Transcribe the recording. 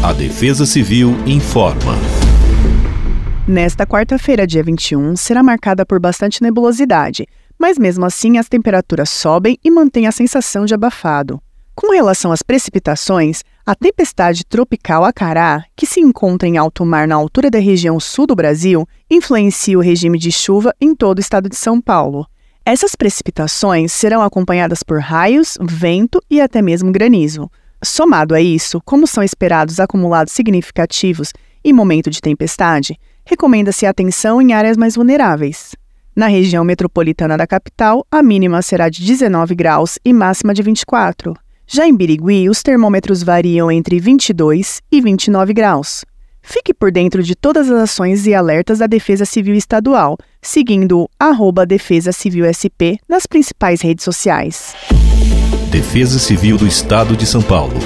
A Defesa Civil informa. Nesta quarta-feira, dia 21, será marcada por bastante nebulosidade, mas mesmo assim as temperaturas sobem e mantêm a sensação de abafado. Com relação às precipitações, a tempestade tropical Acará, que se encontra em alto mar na altura da região sul do Brasil, influencia o regime de chuva em todo o estado de São Paulo. Essas precipitações serão acompanhadas por raios, vento e até mesmo granizo. Somado a isso, como são esperados acumulados significativos em momento de tempestade, recomenda-se atenção em áreas mais vulneráveis. Na região metropolitana da capital, a mínima será de 19 graus e máxima de 24. Já em Birigui, os termômetros variam entre 22 e 29 graus. Fique por dentro de todas as ações e alertas da Defesa Civil Estadual, seguindo o Defesa Civil SP nas principais redes sociais. Defesa Civil do Estado de São Paulo.